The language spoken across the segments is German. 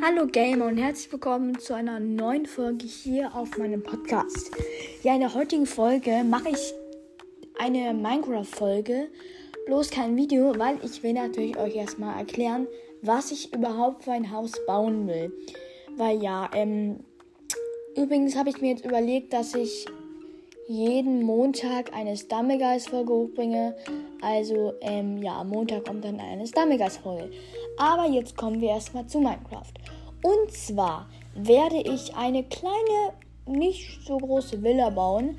Hallo Gamer und herzlich willkommen zu einer neuen Folge hier auf meinem Podcast. Ja, in der heutigen Folge mache ich eine Minecraft-Folge, bloß kein Video, weil ich will natürlich euch erstmal erklären, was ich überhaupt für ein Haus bauen will. Weil ja, ähm, übrigens habe ich mir jetzt überlegt, dass ich jeden Montag eine Stammegeist-Folge hochbringe. Also, ähm, ja, am Montag kommt dann eine Stammegeist-Folge. Aber jetzt kommen wir erstmal zu Minecraft. Und zwar werde ich eine kleine, nicht so große Villa bauen.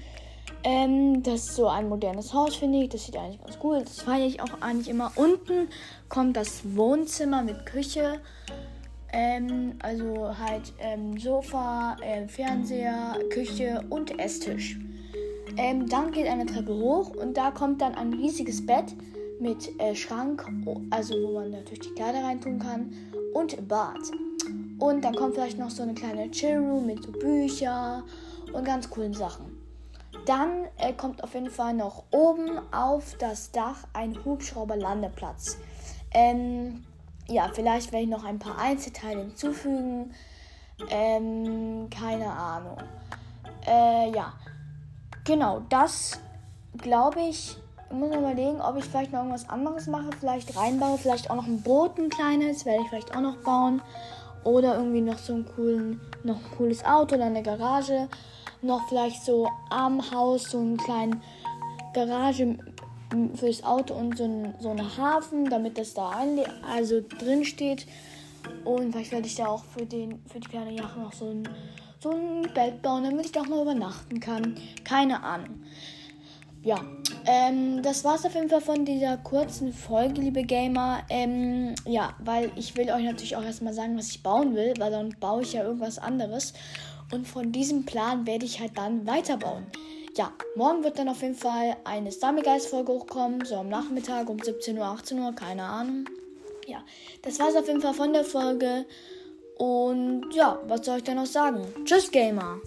Ähm, das ist so ein modernes Haus, finde ich. Das sieht eigentlich ganz cool. Das feiere ich auch eigentlich immer. Unten kommt das Wohnzimmer mit Küche. Ähm, also halt ähm, Sofa, äh, Fernseher, Küche und Esstisch. Ähm, dann geht eine Treppe hoch und da kommt dann ein riesiges Bett mit äh, Schrank, also wo man natürlich die Kleider reintun kann und Bad. Und dann kommt vielleicht noch so eine kleine Chillroom mit so Bücher und ganz coolen Sachen. Dann äh, kommt auf jeden Fall noch oben auf das Dach ein Hubschrauber-Landeplatz. Ähm, ja, vielleicht werde ich noch ein paar Einzelteile hinzufügen. Ähm, keine Ahnung. Äh, ja, genau, das glaube ich. Ich muss überlegen, ob ich vielleicht noch irgendwas anderes mache. Vielleicht reinbaue. Vielleicht auch noch ein Boot, ein kleines. Werde ich vielleicht auch noch bauen. Oder irgendwie noch so ein, coolen, noch ein cooles Auto oder eine Garage. Noch vielleicht so am Haus so einen kleinen Garage fürs Auto und so, ein, so eine Hafen, damit das da also drin steht. Und vielleicht werde ich da auch für, den, für die kleine Yacht noch so ein, so ein Bett bauen, damit ich da auch mal übernachten kann. Keine Ahnung. Ja, ähm, das war's auf jeden Fall von dieser kurzen Folge, liebe Gamer. Ähm, ja, weil ich will euch natürlich auch erstmal sagen, was ich bauen will, weil dann baue ich ja irgendwas anderes. Und von diesem Plan werde ich halt dann weiterbauen. Ja, morgen wird dann auf jeden Fall eine Stammegeist-Folge hochkommen, so am Nachmittag um 17 Uhr, 18 Uhr, keine Ahnung. Ja, das war's auf jeden Fall von der Folge. Und ja, was soll ich denn noch sagen? Tschüss, Gamer!